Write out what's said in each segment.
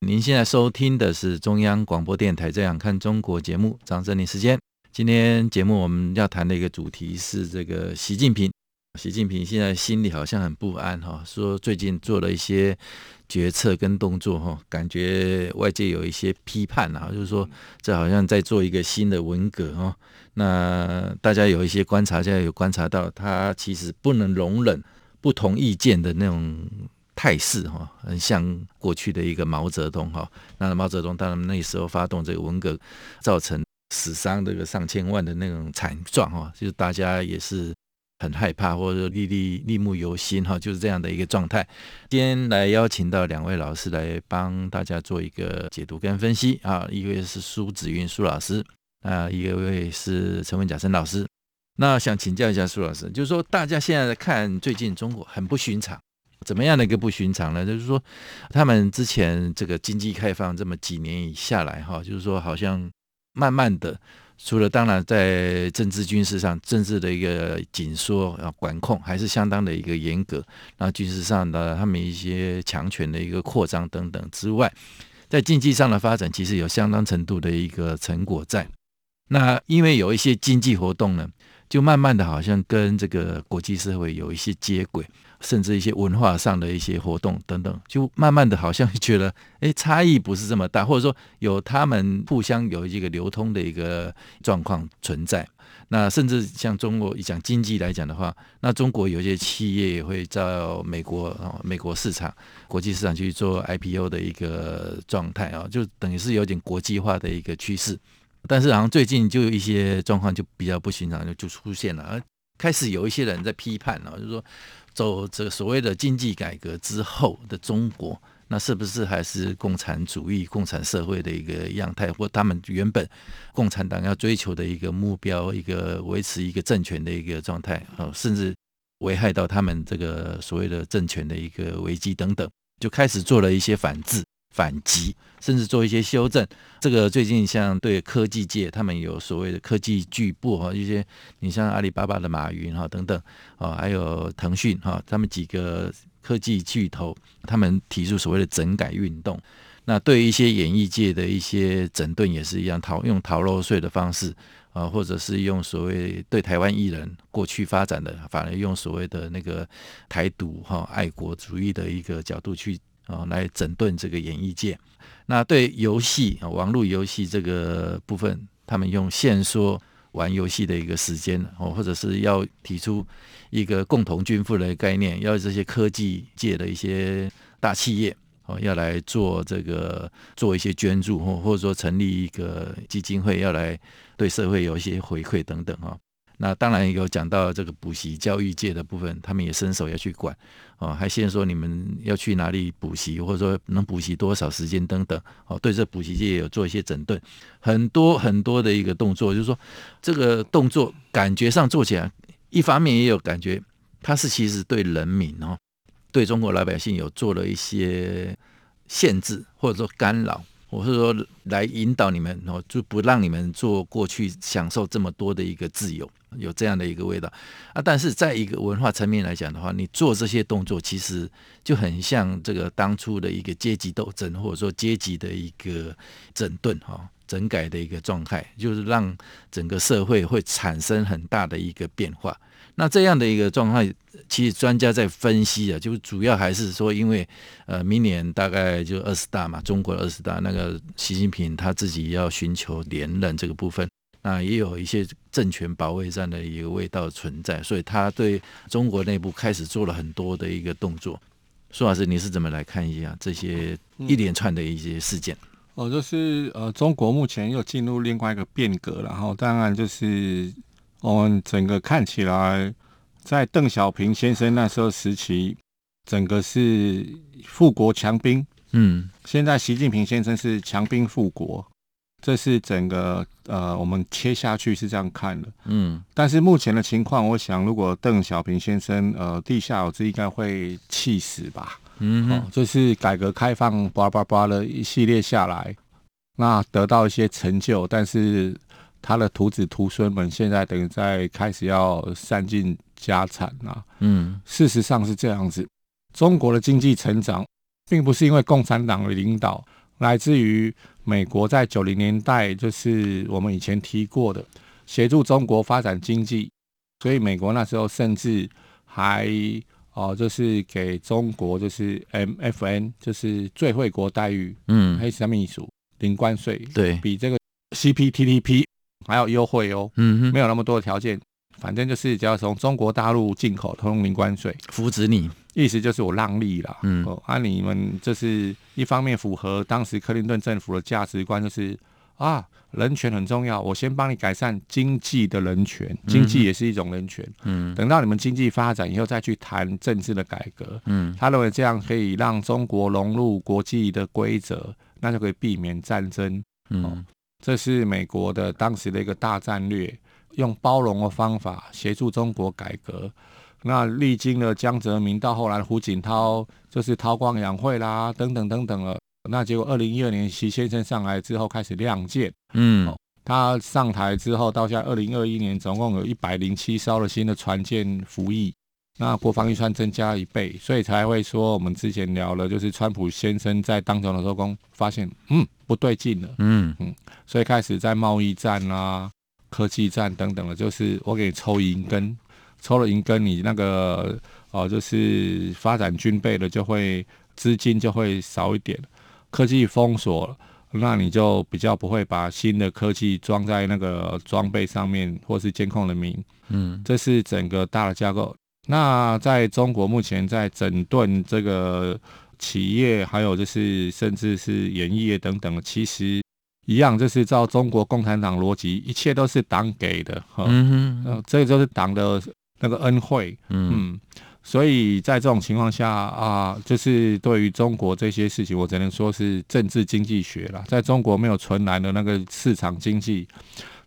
您现在收听的是中央广播电台《这样看中国》节目，张正霖时间。今天节目我们要谈的一个主题是这个习近平。习近平现在心里好像很不安哈，说最近做了一些决策跟动作哈，感觉外界有一些批判啊，就是说这好像在做一个新的文革哈。那大家有一些观察，现在有观察到他其实不能容忍不同意见的那种。态势哈，很像过去的一个毛泽东哈。那毛泽东当然那时候发动这个文革，造成死伤这个上千万的那种惨状哈，就是大家也是很害怕或者说历历历目犹新哈，就是这样的一个状态。今天来邀请到两位老师来帮大家做一个解读跟分析啊，一位是苏子云苏老师，啊，一位是陈文甲陈老师。那想请教一下苏老师，就是说大家现在看最近中国很不寻常。怎么样的一个不寻常呢？就是说，他们之前这个经济开放这么几年以下来，哈，就是说好像慢慢的，除了当然在政治军事上，政治的一个紧缩啊管控还是相当的一个严格，然后军事上的他们一些强权的一个扩张等等之外，在经济上的发展其实有相当程度的一个成果在。那因为有一些经济活动呢，就慢慢的好像跟这个国际社会有一些接轨。甚至一些文化上的一些活动等等，就慢慢的好像觉得，哎，差异不是这么大，或者说有他们互相有一个流通的一个状况存在。那甚至像中国讲经济来讲的话，那中国有些企业也会到美国啊，美国市场、国际市场去做 IPO 的一个状态啊，就等于是有点国际化的一个趋势。但是好像最近就有一些状况就比较不寻常，就出现了，而开始有一些人在批判了，就是说。走这所谓的经济改革之后的中国，那是不是还是共产主义、共产社会的一个样态，或他们原本共产党要追求的一个目标，一个维持一个政权的一个状态啊，甚至危害到他们这个所谓的政权的一个危机等等，就开始做了一些反制。反击，甚至做一些修正。这个最近像对科技界，他们有所谓的科技巨擘哈，一些你像阿里巴巴的马云哈等等啊，还有腾讯哈，他们几个科技巨头，他们提出所谓的整改运动。那对一些演艺界的一些整顿也是一样，逃用逃漏税的方式啊，或者是用所谓对台湾艺人过去发展的，反而用所谓的那个台独哈爱国主义的一个角度去。啊，来整顿这个演艺界。那对游戏啊，网络游戏这个部分，他们用限缩玩游戏的一个时间哦，或者是要提出一个共同均富的概念，要这些科技界的一些大企业哦，要来做这个做一些捐助，或或者说成立一个基金会，要来对社会有一些回馈等等哈。那当然有讲到这个补习教育界的部分，他们也伸手要去管，哦，还先说你们要去哪里补习，或者说能补习多少时间等等，哦，对这补习界也有做一些整顿，很多很多的一个动作，就是说这个动作感觉上做起来，一方面也有感觉，它是其实对人民哦，对中国老百姓有做了一些限制或者说干扰。我是说，来引导你们哦，就不让你们做过去享受这么多的一个自由，有这样的一个味道啊。但是在一个文化层面来讲的话，你做这些动作，其实就很像这个当初的一个阶级斗争，或者说阶级的一个整顿哈、整改的一个状态，就是让整个社会会产生很大的一个变化。那这样的一个状态，其实专家在分析啊，就主要还是说，因为呃，明年大概就二十大嘛，中国二十大，那个习近平他自己要寻求连任这个部分，那也有一些政权保卫战的一个味道存在，所以他对中国内部开始做了很多的一个动作。苏老师，你是怎么来看一下这些一连串的一些事件？哦，就是呃，中国目前又进入另外一个变革，然后当然就是。我们整个看起来，在邓小平先生那时候时期，整个是富国强兵嗯，现在习近平先生是强兵富国，这是整个呃，我们切下去是这样看的。嗯，但是目前的情况，我想如果邓小平先生呃地下有知，应该会气死吧。嗯、哦，就是改革开放叭叭叭的一系列下来，那得到一些成就，但是他的徒子徒孙们现在等于在开始要散尽家产啊。嗯，事实上是这样子，中国的经济成长并不是因为共产党的领导，来自于美国在九零年代，就是我们以前提过的协助中国发展经济，所以美国那时候甚至还。哦，就是给中国就是 MFN，就是最惠国待遇，嗯，黑什么意思？零关税，对，比这个 CPTPP 还要优惠哦，嗯哼，没有那么多的条件，反正就是只要从中国大陆进口，通通零关税，扶持你，意思就是我让利啦，嗯，哦，啊，你们就是一方面符合当时克林顿政府的价值观，就是啊。人权很重要，我先帮你改善经济的人权，经济也是一种人权。嗯，等到你们经济发展以后，再去谈政治的改革。嗯，他认为这样可以让中国融入国际的规则，那就可以避免战争。嗯，哦，这是美国的当时的一个大战略，用包容的方法协助中国改革。那历经了江泽民到后来胡锦涛，就是韬光养晦啦，等等等等了。那结果，二零一二年习先生上来之后开始亮剑，嗯，他上台之后到现在二零二一年，总共有一百零七艘的新的船舰服役，那国防预算增加一倍，所以才会说我们之前聊了，就是川普先生在当总统的时候，发现嗯不对劲了，嗯嗯，所以开始在贸易战啊、科技战等等的，就是我给你抽银根，抽了银根，你那个哦，就是发展军备的就会资金就会少一点。科技封锁了，那你就比较不会把新的科技装在那个装备上面，或是监控人民。嗯，这是整个大的架构。那在中国目前在整顿这个企业，还有就是甚至是演艺业等等，其实一样，就是照中国共产党逻辑，一切都是党给的。嗯哼，这个就是党的那个恩惠。嗯。嗯所以在这种情况下啊，就是对于中国这些事情，我只能说是政治经济学了。在中国没有纯然的那个市场经济，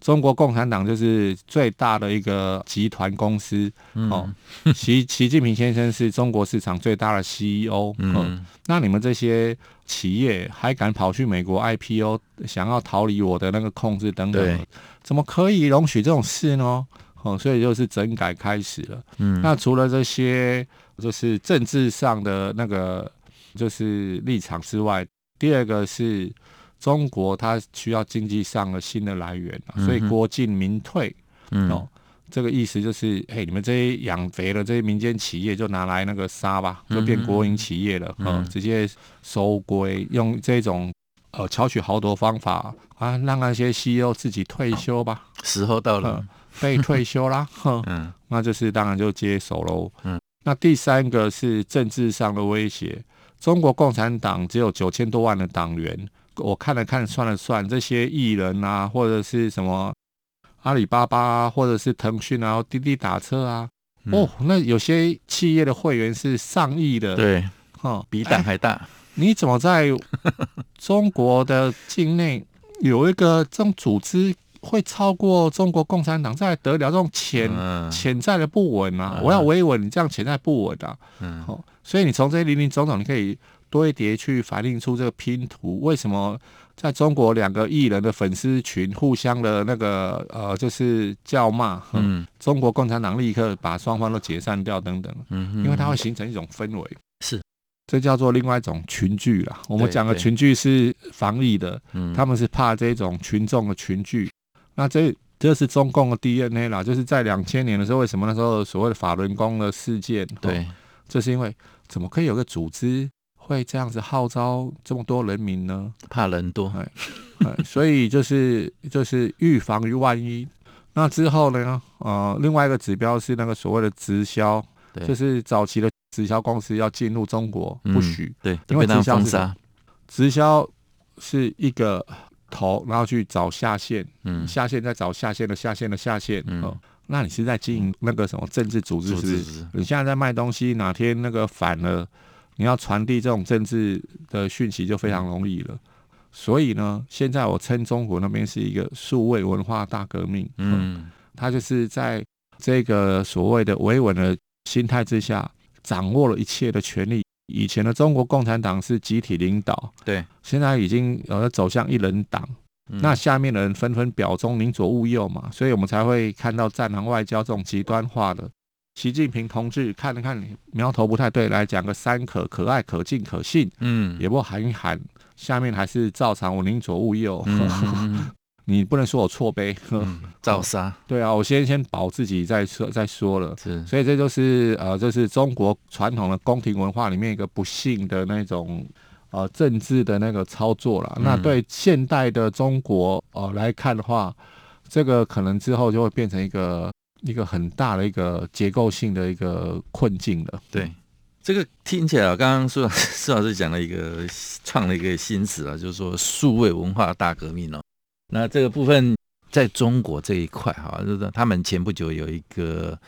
中国共产党就是最大的一个集团公司。哦，习 习近平先生是中国市场最大的 CEO。嗯，那你们这些企业还敢跑去美国 IPO，想要逃离我的那个控制等等，怎么可以容许这种事呢？哦，所以就是整改开始了。嗯，那除了这些，就是政治上的那个就是立场之外，第二个是中国它需要经济上的新的来源，所以国进民退。嗯，哦，这个意思就是，嘿，你们这些养肥了这些民间企业，就拿来那个杀吧，就变国营企业了。嗯，直接收归，用这种呃巧取豪夺方法啊，让那些 CEO 自己退休吧。时候到了。被退休啦，哼，嗯，那就是当然就接手喽，嗯，那第三个是政治上的威胁。中国共产党只有九千多万的党员，我看了看算了算，这些艺人啊，或者是什么阿里巴巴啊，或者是腾讯啊，滴滴打车啊，嗯、哦，那有些企业的会员是上亿的，对，哈，比胆还大。你怎么在中国的境内有一个这种组织？会超过中国共产党，在得了？这种潜潜、嗯、在的不稳啊！嗯、我要维稳，你这样潜在不稳啊！嗯，好，所以你从这些零零总总，你可以多一叠去反映出这个拼图。为什么在中国两个艺人的粉丝群互相的那个呃，就是叫骂？嗯，中国共产党立刻把双方都解散掉，等等。嗯，因为它会形成一种氛围。是，这叫做另外一种群聚啦。我们讲的群聚是防疫的，嗯，他们是怕这种群众的群聚。那这这是中共的 DNA 啦，就是在两千年的时候，为什么那时候所谓的法轮功的事件？对，这是因为怎么可以有个组织会这样子号召这么多人民呢？怕人多，哎，哎，所以就是就是预防于万一。那之后呢？呃，另外一个指标是那个所谓的直销，就是早期的直销公司要进入中国不许，对，因为直销是直销是一个。头，然后去找下线，嗯，下线再找下线的下线的下线，嗯，哦，那你是在经营那个什么政治组织，是不是？你现在在卖东西，哪天那个反了，你要传递这种政治的讯息就非常容易了。所以呢，现在我称中国那边是一个数位文化大革命。嗯，他就是在这个所谓的维稳的心态之下，掌握了一切的权利。以前的中国共产党是集体领导，对，现在已经呃走向一人党。嗯、那下面的人纷纷表忠，宁左勿右嘛，所以我们才会看到战狼外交这种极端化的。习近平同志看了看你苗头不太对，来讲个三可：可爱、可敬、可信。嗯，也不喊一喊，下面还是照常我宁左勿右。嗯、你不能说我错呗？照杀。对啊，我先先保自己再说再说了。是，所以这就是呃，这、就是中国传统的宫廷文化里面一个不幸的那种。呃，政治的那个操作了，那对现代的中国呃来看的话，这个可能之后就会变成一个一个很大的一个结构性的一个困境了。对，这个听起来啊，刚刚苏老师 苏老师讲了一个创了一个新词啊，就是说数位文化大革命哦。那这个部分在中国这一块哈，就是他们前不久有一个。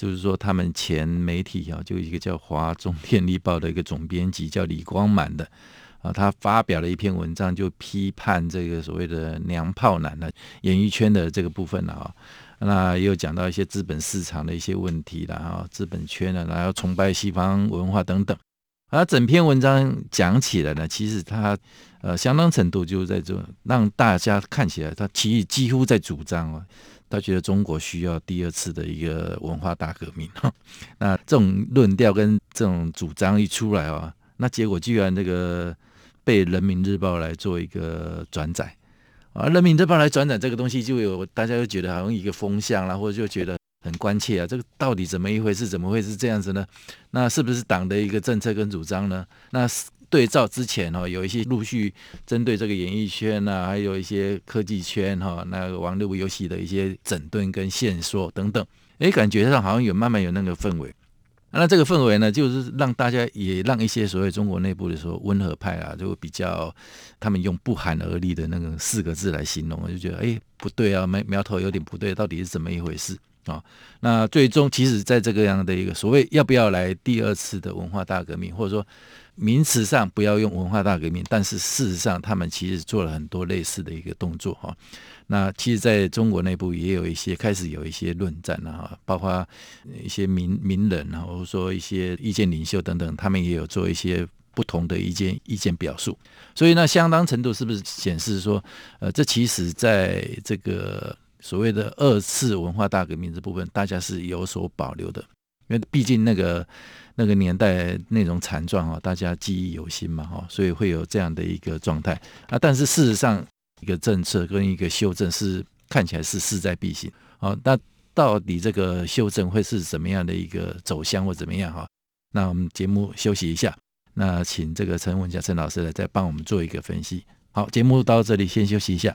就是说，他们前媒体啊，就一个叫《华中电力报》的一个总编辑叫李光满的啊，他发表了一篇文章，就批判这个所谓的“娘炮男”的演艺圈的这个部分了啊。那也有讲到一些资本市场的一些问题了啊，资本圈呢，然后崇拜西方文化等等。而整篇文章讲起来呢，其实他呃相当程度就是在这让大家看起来，他其实几乎在主张哦。他觉得中国需要第二次的一个文化大革命，那这种论调跟这种主张一出来哦，那结果居然这个被人民日报来做一个转载啊，人民日报来转载这个东西，就有大家就觉得好像一个风向啦，或者就觉得很关切啊，这个到底怎么一回事？怎么会是这样子呢？那是不是党的一个政策跟主张呢？那。对照之前哈，有一些陆续针对这个演艺圈呐，还有一些科技圈哈，那个网络游戏的一些整顿跟线索等等，诶，感觉上好像有慢慢有那个氛围。那这个氛围呢，就是让大家也让一些所谓中国内部的说温和派啊，就比较他们用不寒而栗的那个四个字来形容，就觉得诶，不对啊，苗苗头有点不对，到底是怎么一回事啊？那最终其实在这个样的一个所谓要不要来第二次的文化大革命，或者说。名词上不要用文化大革命，但是事实上他们其实做了很多类似的一个动作哈。那其实在中国内部也有一些开始有一些论战了哈，包括一些名名人啊，或者说一些意见领袖等等，他们也有做一些不同的意见意见表述。所以呢，相当程度是不是显示说，呃，这其实在这个所谓的二次文化大革命这部分，大家是有所保留的，因为毕竟那个。那个年代那种惨状哈，大家记忆犹新嘛哈，所以会有这样的一个状态啊。但是事实上，一个政策跟一个修正是看起来是势在必行啊。那到底这个修正会是怎么样的一个走向或怎么样哈？那我们节目休息一下，那请这个陈文甲陈老师来再帮我们做一个分析。好，节目到这里先休息一下。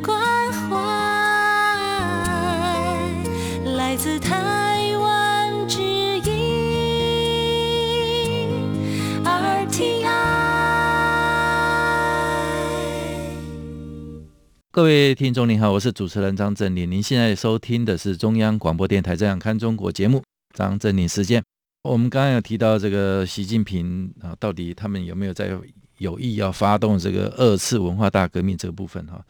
关怀来自台湾之音 RTI 各位听众您好，我是主持人张正霖。您现在收听的是中央广播电台《这样看中国》节目，张正霖时间。我们刚刚有提到这个习近平啊，到底他们有没有在有意要发动这个二次文化大革命这个部分哈？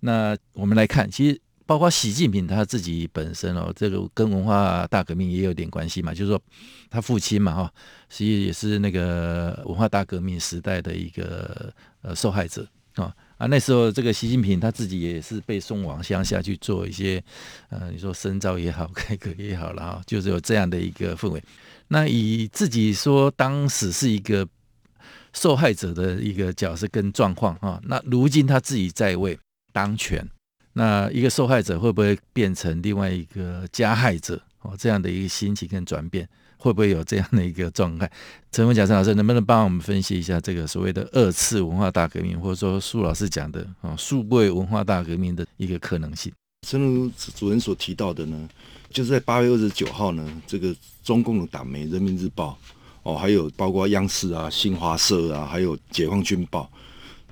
那我们来看，其实包括习近平他自己本身哦，这个跟文化大革命也有点关系嘛，就是说他父亲嘛哈，实际也是那个文化大革命时代的一个呃受害者啊。啊，那时候这个习近平他自己也是被送往乡下去做一些，呃，你说深造也好，改革也好了哈，就是有这样的一个氛围。那以自己说当时是一个受害者的一个角色跟状况啊，那如今他自己在位当权，那一个受害者会不会变成另外一个加害者？哦，这样的一个心情跟转变。会不会有这样的一个状态？陈文甲陈老师能不能帮我们分析一下这个所谓的二次文化大革命，或者说苏老师讲的啊数位文化大革命的一个可能性？正如主任所提到的呢，就是在八月二十九号呢，这个中共的党媒《人民日报》哦，还有包括央视啊、新华社啊，还有解放军报，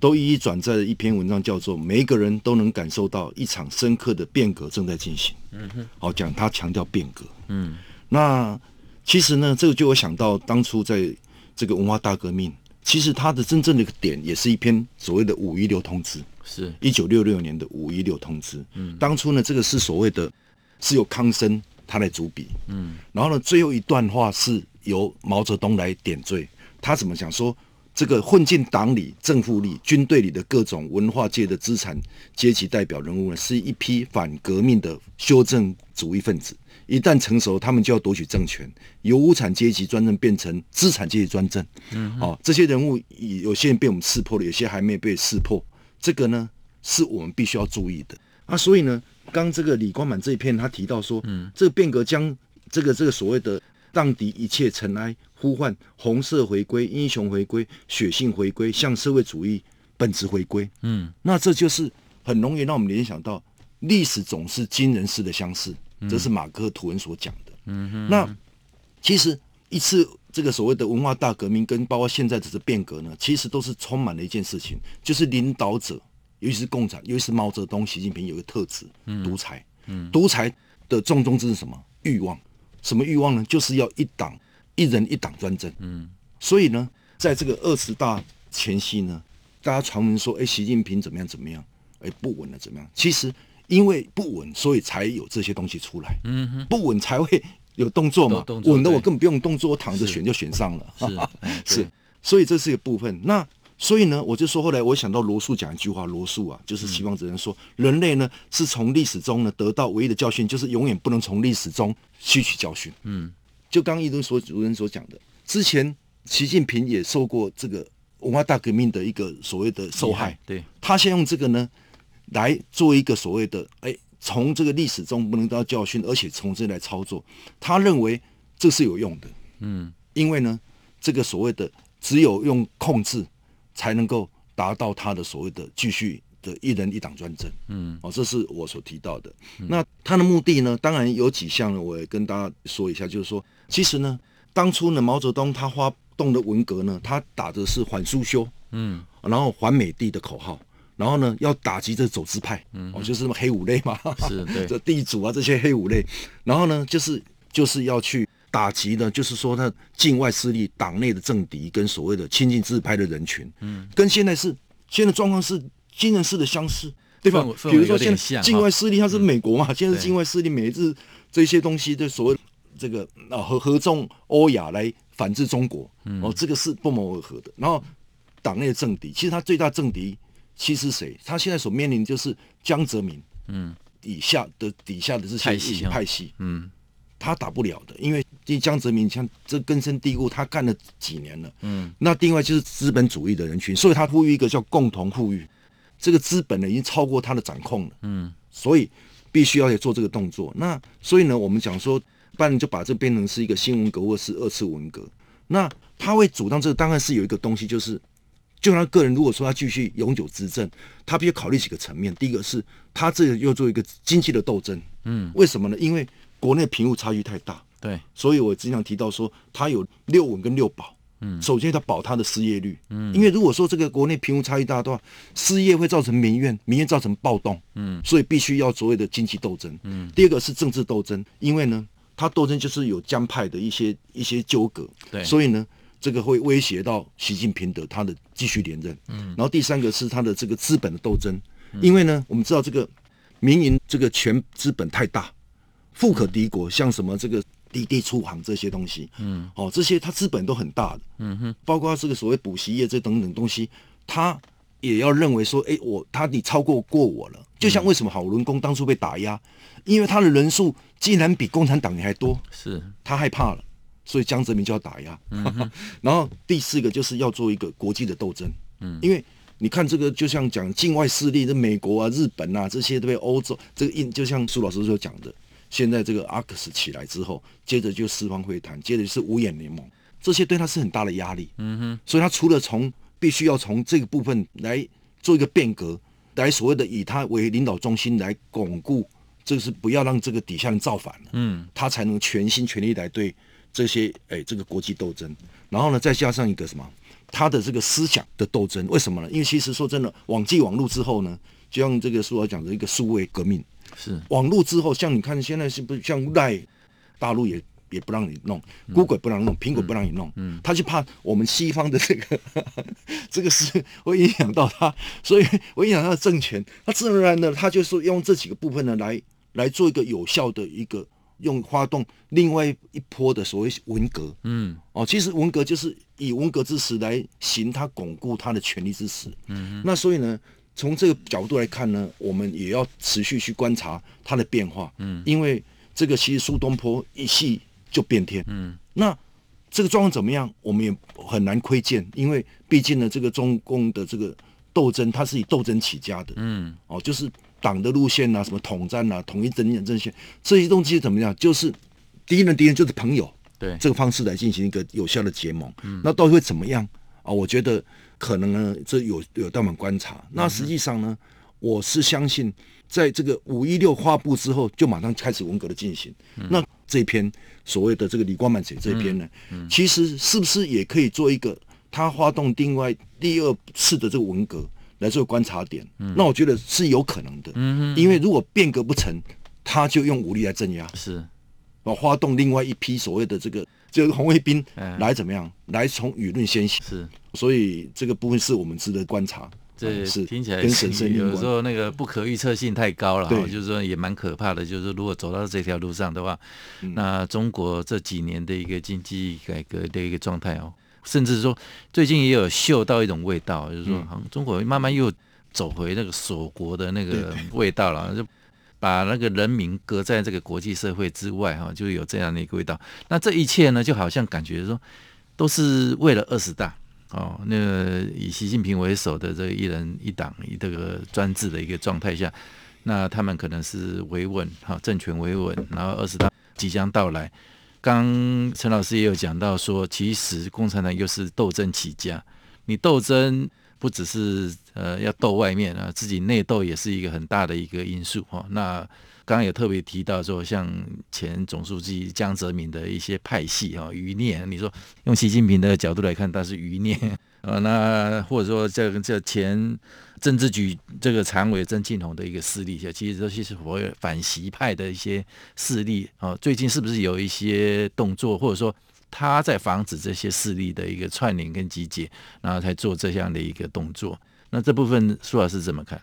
都一一转载了一篇文章，叫做“每一个人都能感受到一场深刻的变革正在进行”。嗯哼，好讲他强调变革。嗯，那。其实呢，这个就我想到当初在这个文化大革命，其实它的真正的一个点，也是一篇所谓的五一六通知，是一九六六年的五一六通知。嗯，当初呢，这个是所谓的，是由康生他来主笔。嗯，然后呢，最后一段话是由毛泽东来点缀。他怎么讲说，这个混进党里、政府里、军队里的各种文化界的资产阶级代表人物呢，是一批反革命的修正主义分子。一旦成熟，他们就要夺取政权，由无产阶级专政变成资产阶级专政。嗯，哦，这些人物有些人被我们识破了，有些还没被识破。这个呢，是我们必须要注意的。啊，所以呢，刚这个李光满这一篇，他提到说，嗯，这个变革将这个这个所谓的荡涤一切尘埃，呼唤红色回归、英雄回归、血性回归，向社会主义本质回归。嗯，那这就是很容易让我们联想到，历史总是惊人似的相似。这是马克吐温所讲的。嗯哼。那其实一次这个所谓的文化大革命，跟包括现在这次变革呢，其实都是充满了一件事情，就是领导者，尤其是共产，尤其是毛泽东、习近平有一个特质，独裁。嗯。独裁的重中之重是什么？欲望。什么欲望呢？就是要一党一人一党专政。嗯。所以呢，在这个二十大前夕呢，大家传闻说，哎，习近平怎么样怎么样？哎，不稳了怎么样？其实。因为不稳，所以才有这些东西出来。嗯哼，不稳才会有动作嘛。稳的我根本不用动作，我躺着选就选上了。是 是，所以这是一个部分。那所以呢，我就说后来我想到罗素讲一句话，罗素啊，就是希望只能说，人类呢是从历史中呢得到唯一的教训，就是永远不能从历史中吸取教训。嗯，就刚刚一顿所主任所讲的，之前习近平也受过这个文化大革命的一个所谓的受害。对，他先用这个呢。来做一个所谓的，哎，从这个历史中不能得到教训，而且从这来操作，他认为这是有用的，嗯，因为呢，这个所谓的只有用控制，才能够达到他的所谓的继续的一人一党专政，嗯，哦，这是我所提到的。嗯、那他的目的呢，当然有几项呢，我也跟大家说一下，就是说，其实呢，当初呢，毛泽东他发动的文革呢，他打的是反苏修，嗯，然后反美帝的口号。然后呢，要打击这走资派，嗯，哦，就是什么黑五类嘛，是对，这地主啊这些黑五类，然后呢，就是就是要去打击呢，就是说他境外势力、党内的政敌跟所谓的亲近自拍的人群，嗯，跟现在是现在状况是惊人式的相似，对吧？比如说现在境外势力它是美国嘛，嗯、现在是境外势力美日这些东西，就所谓这个啊合合纵欧亚来反制中国，嗯、哦，这个是不谋而合的。然后党内的政敌，其实他最大政敌。其实谁？他现在所面临就是江泽民，嗯，底下的底下的这些一些派系，嗯，他打不了的，因为这江泽民像这根深蒂固，他干了几年了，嗯，那另外就是资本主义的人群，所以他呼吁一个叫共同富裕，这个资本呢已经超过他的掌控了，嗯，所以必须要做这个动作。那所以呢，我们讲说，不然就把这变成是一个新文革或是二次文革。那他会主张这个，当然是有一个东西就是。就他个人，如果说他继续永久执政，他必须考虑几个层面。第一个是他这个又做一个经济的斗争，嗯，为什么呢？因为国内贫富差距太大，对，所以我经常提到说，他有六稳跟六保，嗯，首先他保他的失业率，嗯，因为如果说这个国内贫富差距大的话，失业会造成民怨，民怨造成暴动，嗯，所以必须要所谓的经济斗争，嗯，第二个是政治斗争，因为呢，他斗争就是有江派的一些一些纠葛，对，所以呢。这个会威胁到习近平的他的继续连任，嗯，然后第三个是他的这个资本的斗争，因为呢，我们知道这个民营这个全资本太大，富可敌国，像什么这个滴滴出行这些东西，嗯，哦，这些他资本都很大的，嗯哼，包括这个所谓补习业这等等东西，他也要认为说，哎，我他你超过过我了，就像为什么好轮工当初被打压，因为他的人数竟然比共产党还多，是。他害怕了。所以江泽民就要打压，嗯、然后第四个就是要做一个国际的斗争，嗯，因为你看这个就像讲境外势力，这美国啊、日本啊这些对不对？欧洲这个印就像苏老师所讲的，现在这个阿克斯起来之后，接着就四方会谈，接着就是五眼联盟，这些对他是很大的压力，嗯哼，所以他除了从必须要从这个部分来做一个变革，来所谓的以他为领导中心来巩固，这个是不要让这个底下人造反，嗯，他才能全心全力来对。这些哎，这个国际斗争，然后呢，再加上一个什么，他的这个思想的斗争，为什么呢？因为其实说真的，网际网络之后呢，就像这个书我讲的一个数位革命，是。网络之后，像你看现在是不是像赖，大陆也也不让你弄，Google 不让弄，苹果不让你弄，嗯，他就怕我们西方的这个 这个是会影响到他，所以会影响他的政权，他自然而然的他就是用这几个部分呢来来做一个有效的一个。用发动另外一波的所谓文革，嗯，哦，其实文革就是以文革之时来行他巩固他的权力之时，嗯哼，那所以呢，从这个角度来看呢，我们也要持续去观察它的变化，嗯，因为这个其实苏东坡一夕就变天，嗯，那这个状况怎么样，我们也很难窥见，因为毕竟呢，这个中共的这个斗争，它是以斗争起家的，嗯，哦，就是。党的路线啊，什么统战啊，统一阵线，这些东西怎么样？就是敌人敌人就是朋友，对这个方式来进行一个有效的结盟。嗯，那到底会怎么样啊？我觉得可能呢，这有有待我们观察。那实际上呢，我是相信，在这个五一六发布之后，就马上开始文革的进行。嗯，那这篇所谓的这个李光满写这篇呢，其实是不是也可以做一个他发动另外第二次的这个文革？来做观察点，嗯、那我觉得是有可能的，因为如果变革不成，他就用武力来镇压，是，发动另外一批所谓的这个这个红卫兵来怎么样，嗯、来从舆论先行，是，所以这个部分是我们值得观察，这、嗯、是。听起来跟神圣有时候那个不可预测性太高了，对。就是说也蛮可怕的，就是如果走到这条路上的话，嗯、那中国这几年的一个经济改革的一个状态哦。甚至说，最近也有嗅到一种味道，就是说，好像中国慢慢又走回那个锁国的那个味道了，就把那个人民隔在这个国际社会之外，哈，就有这样的一个味道。那这一切呢，就好像感觉说，都是为了二十大哦，那个以习近平为首的这一人一党以这个专制的一个状态下，那他们可能是维稳，哈，政权维稳，然后二十大即将到来。刚陈老师也有讲到说，其实共产党又是斗争起家，你斗争不只是呃要斗外面啊，自己内斗也是一个很大的一个因素哈。那刚刚也特别提到说，像前总书记江泽民的一些派系哈，余孽，你说用习近平的角度来看，他是余孽，呃，那或者说这个这前政治局这个常委曾庆红的一个势力，其实这些是所谓反习派的一些势力啊。最近是不是有一些动作，或者说他在防止这些势力的一个串联跟集结，然后才做这样的一个动作？那这部分苏老师怎么看？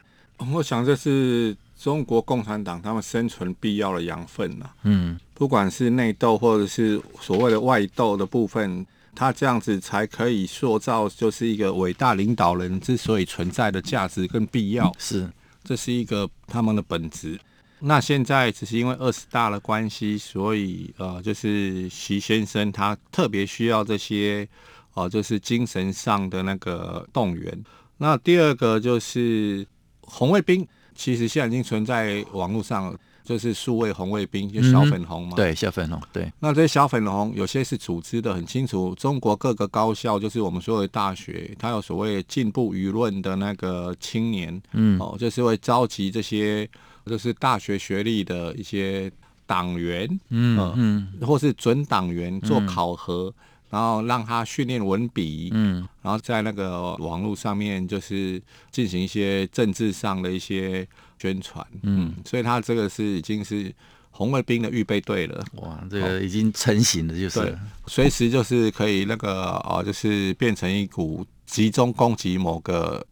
我想这是中国共产党他们生存必要的养分呐。嗯，不管是内斗或者是所谓的外斗的部分，他这样子才可以塑造就是一个伟大领导人之所以存在的价值跟必要。是，这是一个他们的本质。那现在只是因为二十大的关系，所以呃，就是徐先生他特别需要这些哦、呃，就是精神上的那个动员。那第二个就是红卫兵，其实现在已经存在网络上了，就是数位红卫兵，就小粉红嘛。嗯、对，小粉红。对，那这些小粉红有些是组织的很清楚，中国各个高校，就是我们所有的大学，它有所谓进步舆论的那个青年，嗯，哦，就是会召集这些就是大学学历的一些党员，嗯嗯，或是准党员做考核。嗯然后让他训练文笔，嗯，然后在那个网络上面就是进行一些政治上的一些宣传，嗯，所以他这个是已经是红卫兵的预备队了。哇，这个已经成型了，就是对，随时就是可以那个哦，就是变成一股集中攻击某个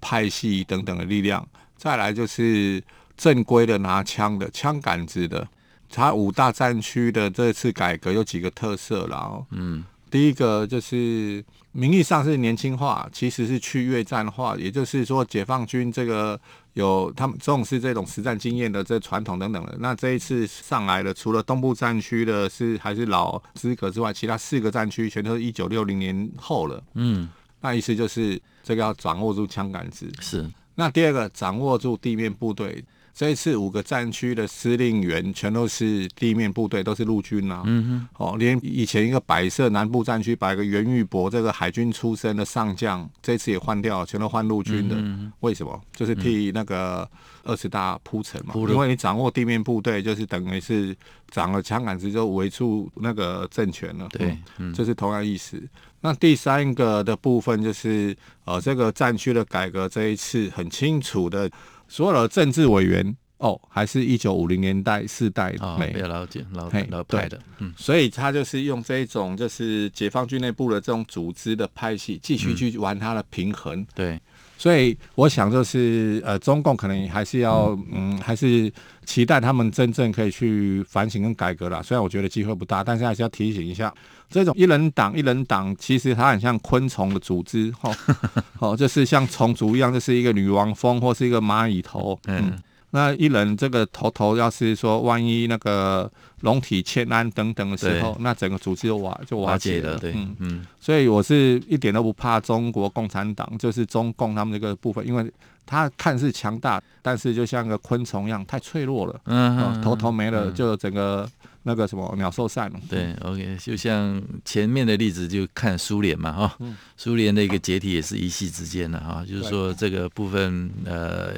派系等等的力量。再来就是正规的拿枪的枪杆子的，他五大战区的这次改革有几个特色然后，嗯。第一个就是名义上是年轻化，其实是去越战化，也就是说解放军这个有他们重视这种实战经验的这传统等等的。那这一次上来了，除了东部战区的是还是老资格之外，其他四个战区全都是一九六零年后了。嗯，那意思就是这个要掌握住枪杆子。是。那第二个掌握住地面部队。这一次五个战区的司令员全都是地面部队，都是陆军啊。嗯哼，哦，连以前一个摆设南部战区摆个袁玉博这个海军出身的上将，这次也换掉，全都换陆军的。嗯、为什么？就是替那个二十大铺陈嘛。嗯、因为你掌握地面部队，就是等于是掌了枪杆子就围住那个政权了。对，嗯，这是同样意思。那第三个的部分就是，呃，这个战区的改革，这一次很清楚的。所有的政治委员哦，还是一九五零年代四代没有了解老老派的，嗯，所以他就是用这一种就是解放军内部的这种组织的派系，继续去玩他的平衡。嗯、对，所以我想就是呃，中共可能还是要嗯，嗯，还是期待他们真正可以去反省跟改革啦。虽然我觉得机会不大，但是还是要提醒一下。这种一人党一人党，其实它很像昆虫的组织，哦，哦，就是像虫族一样，就是一个女王蜂或是一个蚂蚁头，嗯，嗯，那一人这个头头要是说万一那个龙体欠安等等的时候，那整个组织就瓦就瓦解了，了，对，嗯。嗯，所以我是一点都不怕中国共产党，就是中共他们这个部分，因为他看似强大，但是就像个昆虫一样，太脆弱了，嗯，哦，头头没了，就整个。那个什么鸟兽散了，对，OK，就像前面的例子，就看苏联嘛，哈、嗯，苏联的一个解体也是一夕之间的哈，就是说这个部分呃，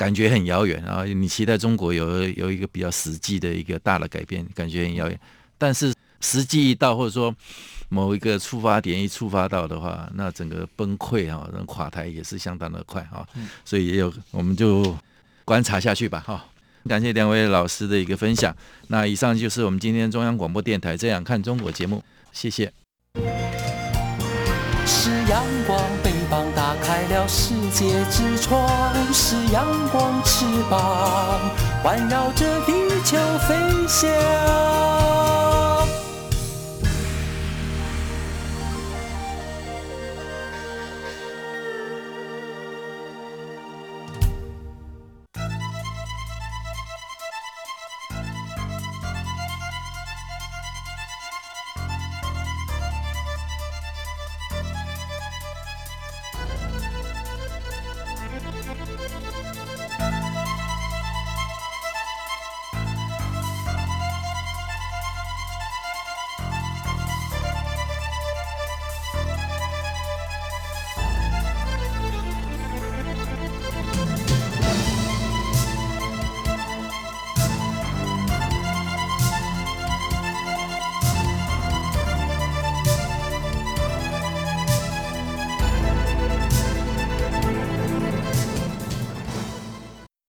感觉很遥远啊，你期待中国有有一个比较实际的一个大的改变，感觉很遥远，但是实际一到或者说某一个触发点一触发到的话，那整个崩溃啊，那垮台也是相当的快啊，所以也有我们就观察下去吧，哈。感谢两位老师的一个分享。那以上就是我们今天中央广播电台《这样看中国》节目，谢谢。是阳光，了世界之窗；是阳光，翅膀环绕着地球飞翔。